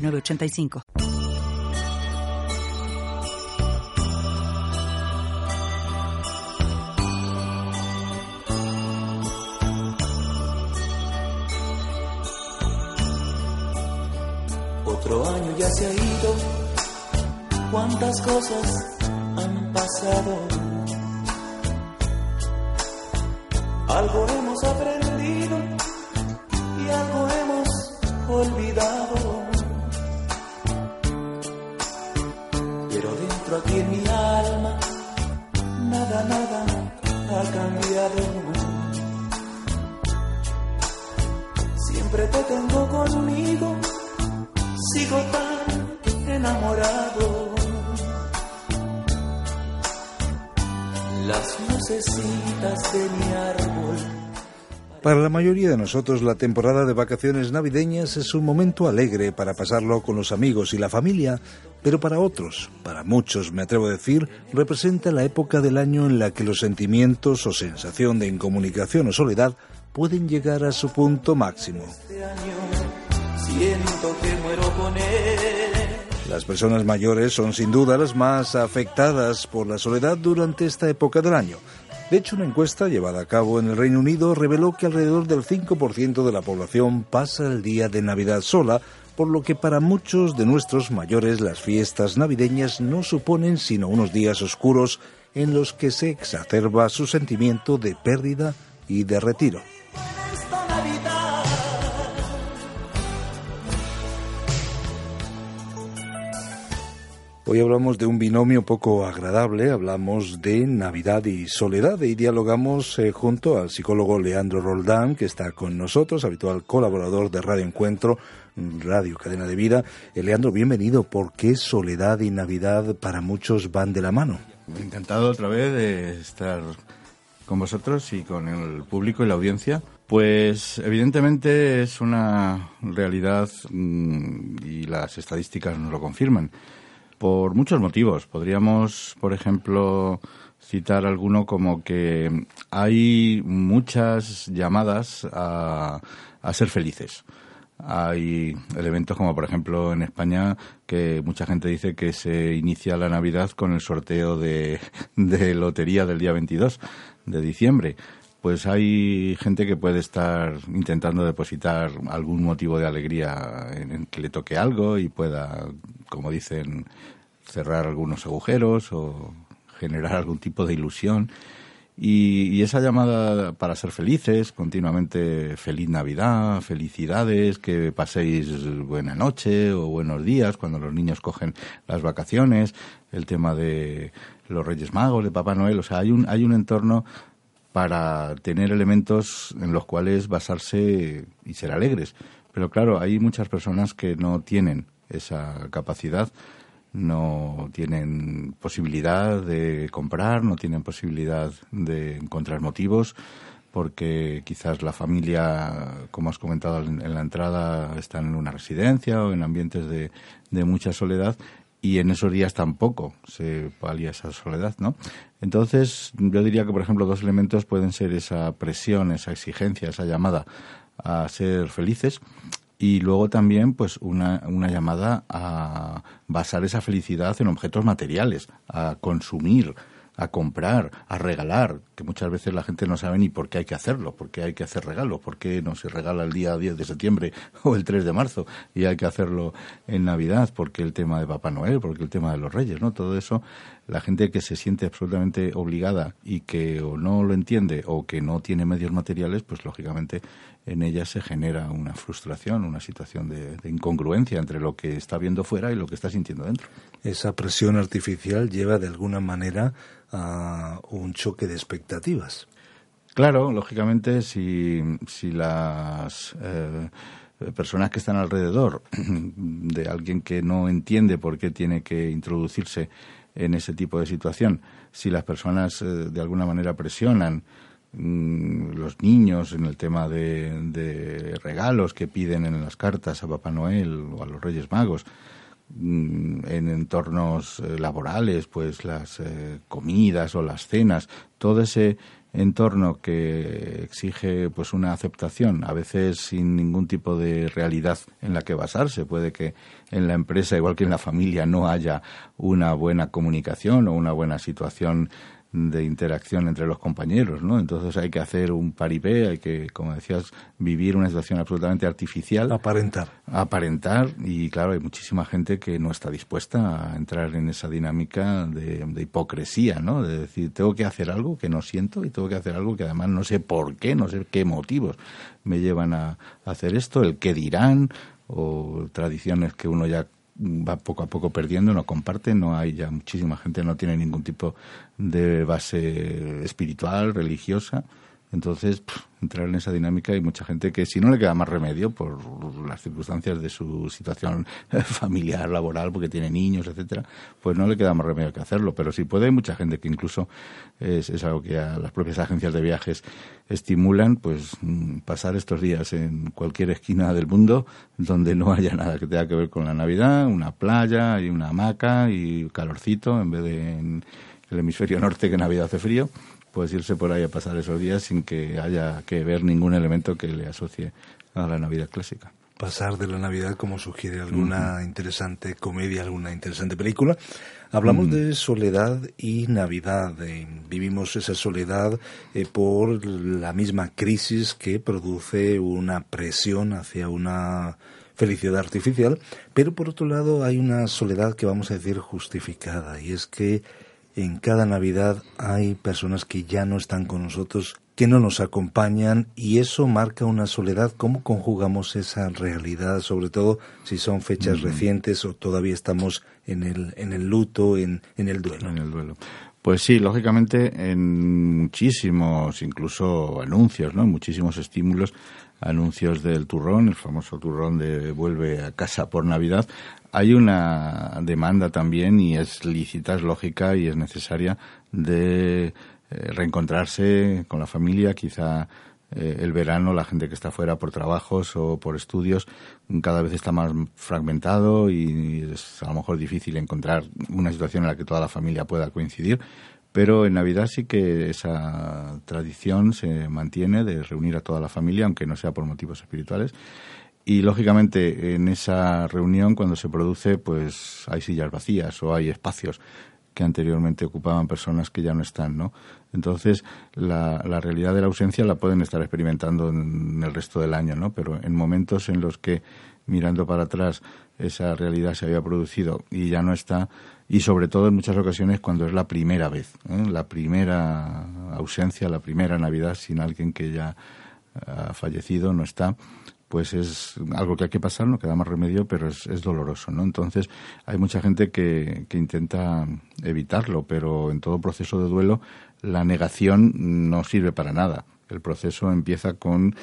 906985. Otro año ya se ha ido, cuántas cosas han pasado. Algo hemos aprendido Las lucecitas de mi árbol Para la mayoría de nosotros la temporada de vacaciones navideñas es un momento alegre para pasarlo con los amigos y la familia, pero para otros, para muchos me atrevo a decir, representa la época del año en la que los sentimientos o sensación de incomunicación o soledad pueden llegar a su punto máximo. este año, siento que muero con él. Las personas mayores son sin duda las más afectadas por la soledad durante esta época del año. De hecho, una encuesta llevada a cabo en el Reino Unido reveló que alrededor del 5% de la población pasa el día de Navidad sola, por lo que para muchos de nuestros mayores las fiestas navideñas no suponen sino unos días oscuros en los que se exacerba su sentimiento de pérdida y de retiro. Hoy hablamos de un binomio poco agradable, hablamos de Navidad y soledad y dialogamos eh, junto al psicólogo Leandro Roldán, que está con nosotros, habitual colaborador de Radio Encuentro, Radio Cadena de Vida. Eh, Leandro, bienvenido. ¿Por qué soledad y Navidad para muchos van de la mano? Encantado otra vez de estar con vosotros y con el público y la audiencia. Pues evidentemente es una realidad mm, y las estadísticas nos lo confirman. Por muchos motivos. Podríamos, por ejemplo, citar alguno como que hay muchas llamadas a, a ser felices. Hay elementos como, por ejemplo, en España, que mucha gente dice que se inicia la Navidad con el sorteo de, de lotería del día 22 de diciembre. Pues hay gente que puede estar intentando depositar algún motivo de alegría en, que le toque algo y pueda, como dicen, cerrar algunos agujeros o generar algún tipo de ilusión. Y, y, esa llamada para ser felices, continuamente feliz Navidad, felicidades, que paséis buena noche o buenos días cuando los niños cogen las vacaciones, el tema de los Reyes Magos, de Papá Noel, o sea, hay un, hay un entorno para tener elementos en los cuales basarse y ser alegres. Pero claro, hay muchas personas que no tienen esa capacidad no tienen posibilidad de comprar, no tienen posibilidad de encontrar motivos, porque quizás la familia, como has comentado en la entrada, están en una residencia o en ambientes de, de mucha soledad y en esos días tampoco se palía esa soledad, ¿no? Entonces, yo diría que, por ejemplo, dos elementos pueden ser esa presión, esa exigencia, esa llamada a ser felices y luego también pues una, una llamada a basar esa felicidad en objetos materiales, a consumir, a comprar, a regalar, que muchas veces la gente no sabe ni por qué hay que hacerlo, por qué hay que hacer regalos, por qué no se regala el día 10 de septiembre o el 3 de marzo y hay que hacerlo en Navidad, porque el tema de Papá Noel, porque el tema de los Reyes, ¿no? Todo eso, la gente que se siente absolutamente obligada y que o no lo entiende o que no tiene medios materiales, pues lógicamente en ella se genera una frustración, una situación de, de, incongruencia entre lo que está viendo fuera y lo que está sintiendo dentro. Esa presión artificial lleva de alguna manera a un choque de expectativas. Claro, lógicamente, si, si las eh, eh, personas que están alrededor de alguien que no entiende por qué tiene que introducirse en ese tipo de situación, si las personas de alguna manera presionan mm, los niños en el tema de, regalos que piden en las cartas a Papá Noel o a los Reyes Magos, en entornos eh, laborales, pues las eh, comidas o las cenas, todo ese entorno que exige pues una aceptación, a veces sin ningún tipo de realidad en la que basarse. Puede que en la empresa, igual que en la familia, no haya una buena comunicación o una buena situación de interacción entre los compañeros, ¿no? Entonces hay que hacer un paripé, hay que, como decías, vivir una situación absolutamente artificial. Aparentar. Aparentar, y claro, hay muchísima gente que no está dispuesta a entrar en esa dinámica de, hipocresía, ¿no? De decir, tengo que hacer algo que no siento y tengo que hacer algo que además no sé por qué, no sé qué motivos me llevan a hacer esto, el qué dirán, o tradiciones que uno ya va poco a poco perdiendo, no comparte, no hay ya muchísima gente, no tiene ningún tipo de base espiritual, religiosa. Entonces, entrar en esa dinámica hay mucha gente que si no le queda más remedio por las circunstancias de su situación familiar, laboral, porque tiene niños, etcétera, pues no le queda más remedio que hacerlo. Pero si puede, hay mucha gente que incluso es, es algo que a las propias agencias de viajes estimulan, pues mm, pasar estos días en cualquier esquina del mundo donde no haya nada que tenga que ver con la Navidad, una playa y una hamaca y calorcito en vez de en el hemisferio norte que Navidad hace frío pues irse por ahí a pasar esos días sin que haya que ver ningún elemento que le asocie a la Navidad clásica. Pasar de la Navidad como sugiere alguna interesante comedia, alguna interesante película. Hablamos mm. de soledad y Navidad. vivimos esa soledad eh, por la misma crisis que produce una presión hacia una felicidad artificial, pero por otro lado hay una soledad que vamos a decir justificada y es que en cada Navidad hay personas que ya no están con nosotros, que no nos acompañan y eso marca una soledad. ¿Cómo conjugamos esa realidad, sobre todo si son fechas recientes o todavía estamos en el, en el luto, en, en el duelo? En el duelo. Pues sí, lógicamente en muchísimos, incluso anuncios, ¿no? muchísimos estímulos, anuncios del turrón, el famoso turrón de vuelve a casa por Navidad, hay una demanda también y es lícita, es lógica y es necesaria de eh, reencontrarse con la familia, quizá eh, el verano la gente que está fuera por trabajos o por estudios cada vez está más fragmentado y es a lo mejor difícil encontrar una situación en la que toda la familia pueda coincidir, pero en Navidad sí que esa tradición se mantiene de reunir a toda la familia, aunque no sea por motivos espirituales. Y lógicamente en esa reunión cuando se produce pues hay sillas vacías o hay espacios que anteriormente ocupaban personas que ya no están, ¿no? Entonces, la, la realidad de la ausencia la pueden estar experimentando en el resto del año, ¿no? Pero en momentos en los que, mirando para atrás, esa realidad se había producido y ya no está, y sobre todo en muchas ocasiones cuando es la primera vez, ¿eh? la primera ausencia, la primera Navidad sin alguien que ya ha fallecido, no está, pues es algo que hay que pasar, no queda más remedio, pero es, es doloroso, ¿no? Entonces, hay mucha gente que, que, intenta evitarlo, pero en todo proceso de duelo la negación no sirve para nada. El proceso empieza con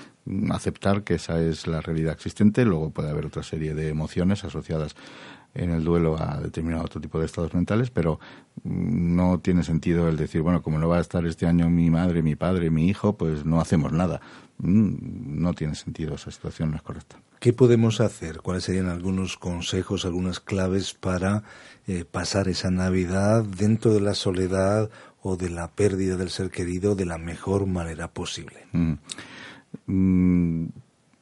aceptar que esa es la realidad existente, luego puede haber otra serie de emociones asociadas en el duelo a determinado otro tipo de estados mentales, pero no tiene sentido el decir, bueno, como no va a estar este año mi madre, mi padre, mi hijo, pues no hacemos nada. Mm, no tiene sentido, esa situación no es correcta. ¿Qué podemos hacer? ¿Cuáles serían algunos consejos, algunas claves para eh, pasar esa Navidad dentro de la soledad o de la pérdida del ser querido de la mejor manera posible? Mm. Mm,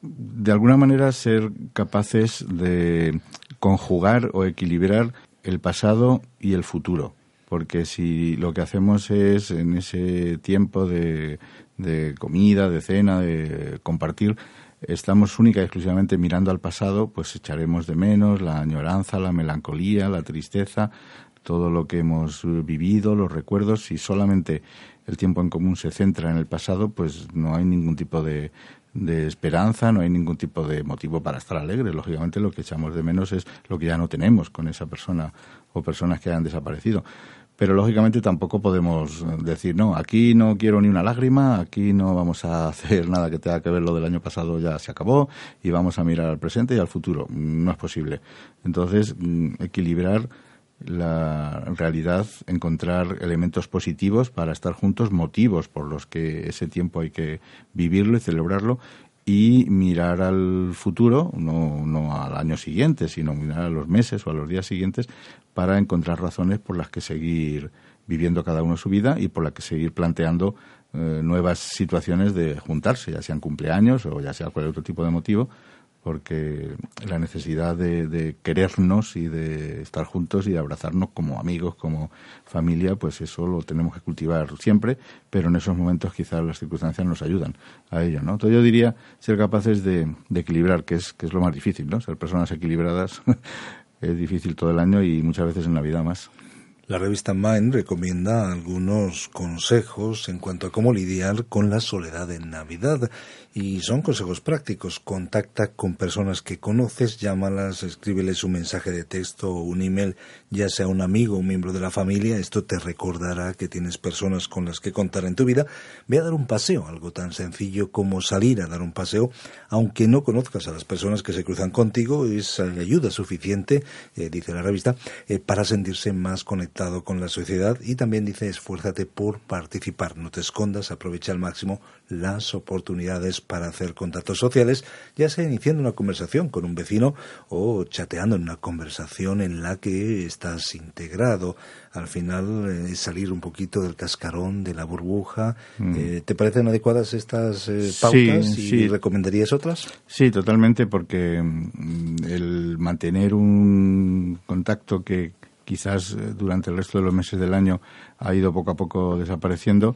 de alguna manera ser capaces de conjugar o equilibrar el pasado y el futuro. Porque si lo que hacemos es en ese tiempo de, de comida, de cena, de compartir, estamos única y exclusivamente mirando al pasado, pues echaremos de menos la añoranza, la melancolía, la tristeza, todo lo que hemos vivido, los recuerdos. Si solamente el tiempo en común se centra en el pasado, pues no hay ningún tipo de, de esperanza, no hay ningún tipo de motivo para estar alegre. Lógicamente lo que echamos de menos es lo que ya no tenemos con esa persona o personas que hayan desaparecido. Pero lógicamente tampoco podemos decir, no, aquí no quiero ni una lágrima, aquí no vamos a hacer nada que tenga que ver lo del año pasado, ya se acabó, y vamos a mirar al presente y al futuro. No es posible. Entonces, mm, equilibrar la realidad, encontrar elementos positivos para estar juntos, motivos por los que ese tiempo hay que vivirlo y celebrarlo, y mirar al futuro, no, no al año siguiente, sino mirar a los meses o a los días siguientes para encontrar razones por las que seguir viviendo cada uno su vida y por las que seguir planteando eh, nuevas situaciones de juntarse, ya sean cumpleaños o ya sea cualquier otro tipo de motivo, porque la necesidad de, querernos y de estar juntos y de abrazarnos como amigos, como familia, pues eso lo tenemos que cultivar siempre, pero en esos momentos quizás las circunstancias nos ayudan a ello, ¿no? Entonces yo diría ser capaces de, de equilibrar, que es, que es lo más difícil, ¿no? Ser personas equilibradas es difícil todo el año y muchas veces en la vida más. La revista Mind recomienda algunos consejos en cuanto a cómo lidiar con la soledad en Navidad y son consejos prácticos. Contacta con personas que conoces, llámalas, escríbeles un mensaje de texto o un email, ya sea un amigo o un miembro de la familia. Esto te recordará que tienes personas con las que contar en tu vida. Ve a dar un paseo, algo tan sencillo como salir a dar un paseo, aunque no conozcas a las personas que se cruzan contigo, es ayuda suficiente, eh, dice la revista, eh, para sentirse más conectado con la sociedad y también dice esfuérzate por participar, no te escondas, aprovecha al máximo las oportunidades para hacer contactos sociales, ya sea iniciando una conversación con un vecino o chateando en una conversación en la que estás integrado. Al final es eh, salir un poquito del cascarón, de la burbuja. Mm. Eh, ¿Te parecen adecuadas estas eh, pautas y recomendarías otras? Sí, totalmente, porque mm, el mantener un contacto que quizás durante el resto de los meses del año ha ido poco a poco desapareciendo,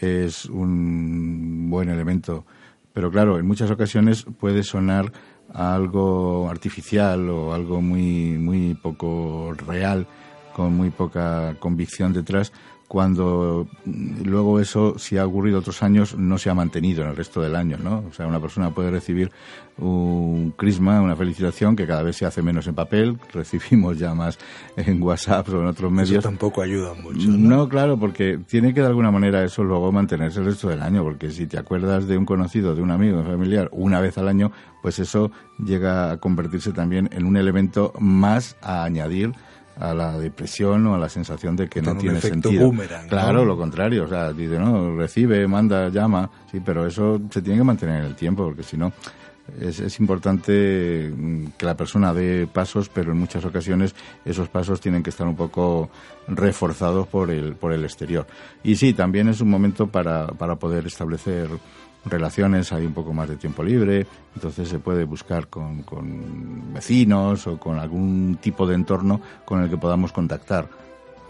es un buen elemento. Pero claro, en muchas ocasiones puede sonar algo artificial o algo muy, muy poco real, con muy poca convicción detrás, cuando luego eso, si ha ocurrido otros años, no se ha mantenido en el resto del año, ¿no? O sea, una persona puede recibir un crisma, una felicitación que cada vez se hace menos en papel, recibimos ya más en WhatsApp o en otros medios. Eso tampoco ayuda mucho. ¿no? no, claro, porque tiene que de alguna manera eso luego mantenerse el resto del año, porque si te acuerdas de un conocido, de un amigo, de un familiar, una vez al año, pues eso llega a convertirse también en un elemento más a añadir a la depresión o a la sensación de que no tiene sentido. claro, lo contrario, o sea, dice, no, recibe, manda, llama, sí, pero eso se tiene que mantener en el tiempo, porque si no, es, es, importante mm, que la persona dé pasos, pero en muchas ocasiones esos pasos tienen que estar un poco reforzados por el, por el exterior. Y sí, también es un momento para, para poder establecer relaciones, hay un poco más de tiempo libre, entonces se puede buscar con, con vecinos o con algún tipo de entorno con el que podamos contactar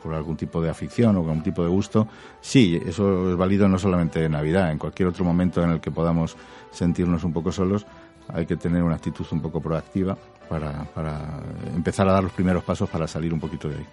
por algún tipo de afición o con algún tipo de gusto. Sí, eso es válido no solamente en Navidad, en cualquier otro momento en el que podamos sentirnos un poco solos, hay que tener una actitud un poco proactiva para, para empezar a dar los primeros pasos para salir un poquito de ahí.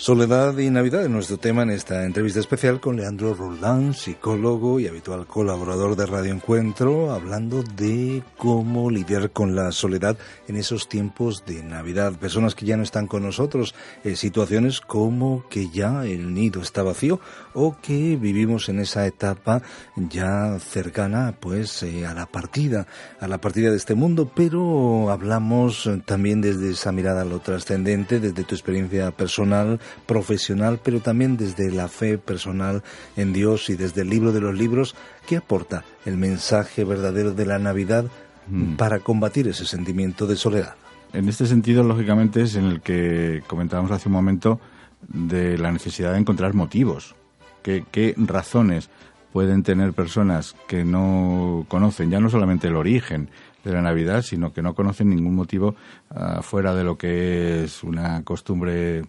Soledad y Navidad es nuestro tema en esta entrevista especial con Leandro Roldán, psicólogo y habitual colaborador de Radio Encuentro, hablando de cómo lidiar con la soledad en esos tiempos de Navidad. Personas que ya no están con nosotros, eh, situaciones como que ya el nido está vacío o que vivimos en esa etapa ya cercana pues eh, a la partida, a la partida de este mundo, pero hablamos también desde esa mirada a lo trascendente, desde tu experiencia personal, profesional, pero también desde la fe personal en Dios y desde el libro de los libros, ¿qué aporta el mensaje verdadero de la Navidad mm. para combatir ese sentimiento de soledad? En este sentido, lógicamente, es en el que comentábamos hace un momento de la necesidad de encontrar motivos. ¿Qué, razones pueden tener personas que no conocen ya no solamente el origen de la Navidad, sino que no conocen ningún motivo ah, fuera de lo que es una costumbre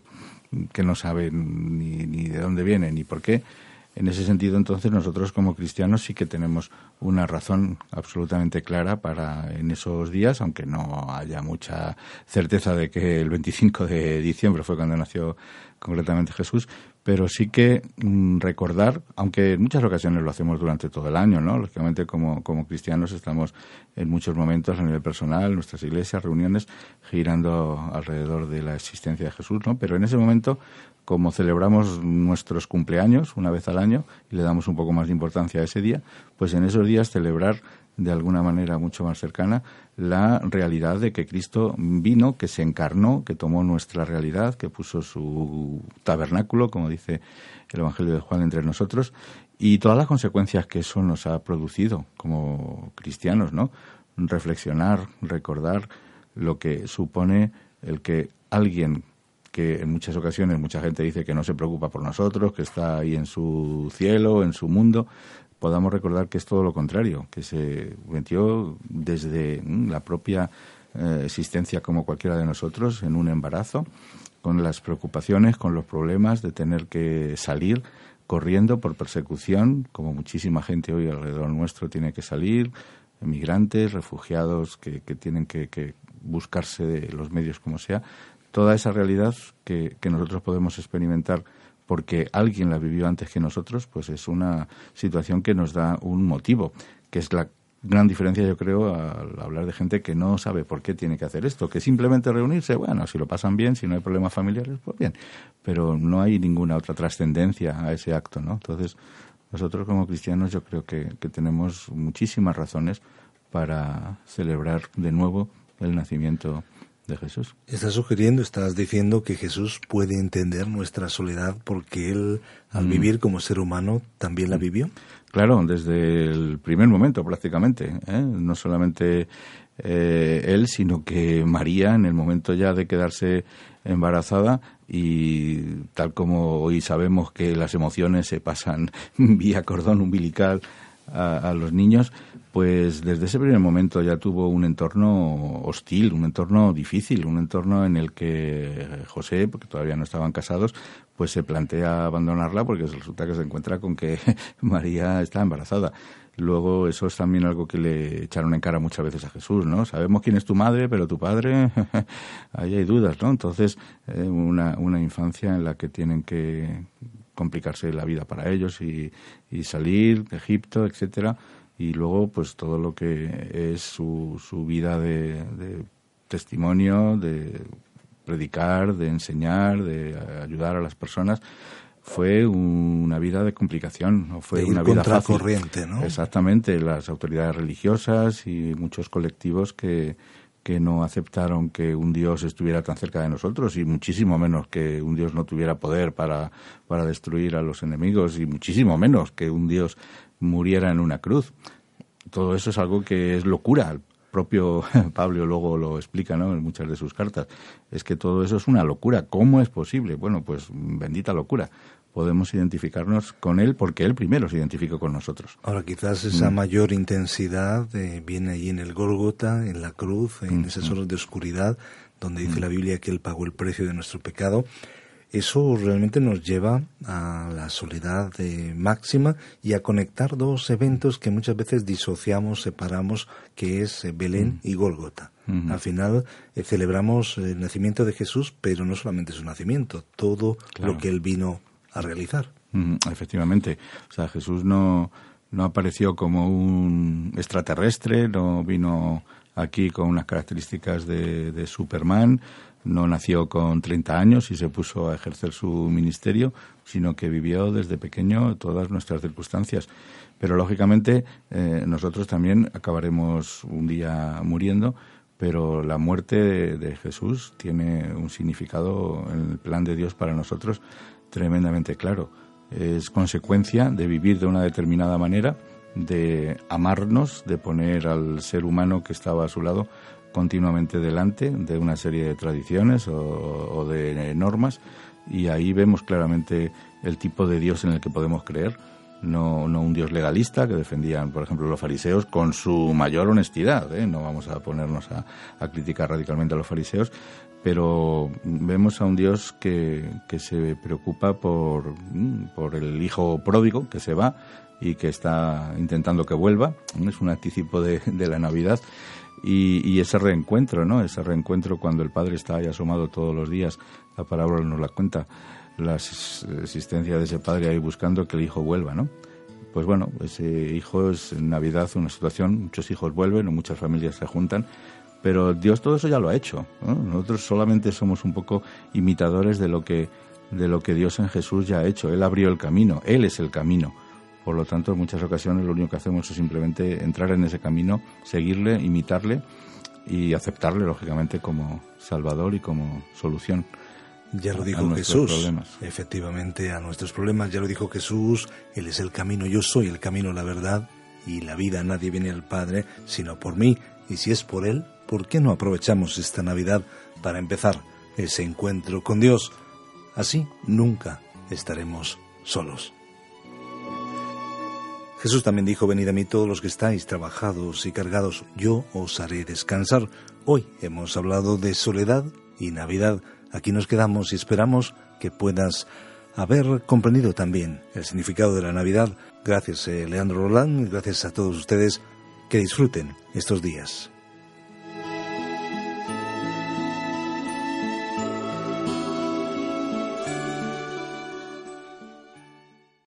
que no saben ni, ni de dónde viene ni por qué. En ese sentido, entonces, nosotros como cristianos sí que tenemos una razón absolutamente clara para en esos días, aunque no haya mucha certeza de que el 25 de diciembre fue cuando nació concretamente Jesús, pero sí que mm, recordar, aunque en muchas ocasiones lo hacemos durante todo el año, ¿no? Lógicamente como, como cristianos estamos en muchos momentos a nivel personal, nuestras iglesias, reuniones, girando alrededor de la existencia de Jesús, ¿no? Pero en ese momento, como celebramos nuestros cumpleaños una vez al año y le damos un poco más de importancia a ese día, pues en esos días celebrar de alguna manera mucho más cercana la realidad de que Cristo vino, que se encarnó, que tomó nuestra realidad, que puso su tabernáculo, como dice el Evangelio de Juan entre nosotros, y todas las consecuencias que eso nos ha producido como cristianos, ¿no? Reflexionar, recordar lo que supone el que alguien que en muchas ocasiones mucha gente dice que no se preocupa por nosotros, que está ahí en su cielo, en su mundo, podamos recordar que es todo lo contrario, que se metió desde mm, la propia eh, existencia como cualquiera de nosotros en un embarazo, con las preocupaciones, con los problemas de tener que salir corriendo por persecución, como muchísima gente hoy alrededor nuestro tiene que salir, emigrantes, refugiados que, tienen que, buscarse los medios como sea, toda esa realidad que nosotros podemos experimentar porque alguien la vivió antes que nosotros, pues es una situación que nos da un motivo, que es la gran diferencia, yo creo, al hablar de gente que no sabe por qué tiene que hacer esto, que simplemente reunirse, bueno, si lo pasan bien, si no hay problemas familiares, pues bien, pero no hay ninguna otra trascendencia a ese acto, ¿no? Entonces, nosotros como cristianos yo creo que, que tenemos muchísimas razones para celebrar de nuevo el nacimiento de Jesús. Estás sugiriendo, estás diciendo que Jesús puede entender nuestra soledad porque Él, al mm. vivir como ser humano, también la vivió. Claro, desde el primer momento prácticamente. ¿eh? No solamente eh, Él, sino que María, en el momento ya de quedarse embarazada, y tal como hoy sabemos que las emociones se pasan vía cordón umbilical a los niños, pues desde ese primer momento ya tuvo un entorno hostil, un entorno difícil, un entorno en el que José, porque todavía no estaban casados, pues se plantea abandonarla porque resulta que se encuentra con que María está embarazada. Luego eso es también algo que le echaron en cara muchas veces a Jesús, ¿no? Sabemos quién es tu madre, pero tu padre, ahí hay dudas, ¿no? Entonces, eh, una, una infancia en la que tienen que complicarse la vida para ellos y, y salir de Egipto, etcétera y luego pues todo lo que es su, su vida de, testimonio, de predicar, de enseñar, de ayudar a las personas fue una vida de complicación, no fue una vida fácil. corriente, ¿no? Exactamente, las autoridades religiosas y muchos colectivos que, que no aceptaron que un Dios estuviera tan cerca de nosotros y muchísimo menos que un Dios no tuviera poder para, para destruir a los enemigos y muchísimo menos que un Dios muriera en una cruz. Todo eso es algo que es locura. El propio Pablo luego lo explica ¿no? en muchas de sus cartas. Es que todo eso es una locura. ¿Cómo es posible? Bueno, pues bendita locura. Podemos identificarnos con él porque él primero se identificó con nosotros. Ahora, quizás esa mm. mayor intensidad eh, viene allí en el Gólgota, en la cruz, en mm, esas mm. horas de oscuridad, donde dice la Biblia que él pagó el precio de nuestro pecado eso realmente nos lleva a la soledad eh, máxima y a conectar dos eventos que muchas veces disociamos, separamos, que es eh, Belén y Gólgota. Al final eh, celebramos el nacimiento de Jesús, pero no solamente su nacimiento, todo lo que él vino a realizar. Efectivamente, o sea, Jesús no, no apareció como un extraterrestre, no vino aquí con unas características de, de Superman, no nació con 30 años y se puso a ejercer su ministerio, sino que vivió desde pequeño todas nuestras circunstancias. Pero lógicamente eh, nosotros también acabaremos un día muriendo, pero la muerte de, Jesús tiene un significado en el plan de Dios para nosotros tremendamente claro. Es consecuencia de vivir de una determinada manera, de amarnos, de poner al ser humano que estaba a su lado continuamente delante de una serie de tradiciones o, de normas y ahí vemos claramente el tipo de Dios en el que podemos creer. No, no un Dios legalista que defendían, por ejemplo, los fariseos con su mayor honestidad. ¿eh? No vamos a ponernos a, criticar radicalmente a los fariseos, pero vemos a un Dios que, que se preocupa por, mm, por el hijo pródigo que se va y que está intentando que vuelva. Es un anticipo de, de la Navidad y, ese reencuentro, ¿no? Ese reencuentro cuando el Padre está ahí asomado todos los días, la palabra nos la cuenta, la existencia de ese padre ahí buscando que el hijo vuelva, ¿no? Pues bueno, ese hijo es en Navidad una situación, muchos hijos vuelven muchas familias se juntan, pero Dios todo eso ya lo ha hecho. Nosotros solamente somos un poco imitadores de lo que de lo que Dios en Jesús ya ha hecho. Él abrió el camino, Él es el camino. Por lo tanto, en muchas ocasiones lo único que hacemos es simplemente entrar en ese camino, seguirle, imitarle y aceptarle, lógicamente, como Salvador y como solución. Ya lo dijo Jesús. Efectivamente, a nuestros problemas, ya lo dijo Jesús, Él es el camino, yo soy el camino, la verdad y la vida. Nadie viene al Padre sino por mí. Y si es por Él, ¿por qué no aprovechamos esta Navidad para empezar ese encuentro con Dios? Así nunca estaremos solos. Jesús también dijo, venid a mí todos los que estáis trabajados y cargados, yo os haré descansar. Hoy hemos hablado de soledad y Navidad. Aquí nos quedamos y esperamos que puedas haber comprendido también el significado de la Navidad. Gracias, eh, Leandro Roland, gracias a todos ustedes. Que disfruten estos días.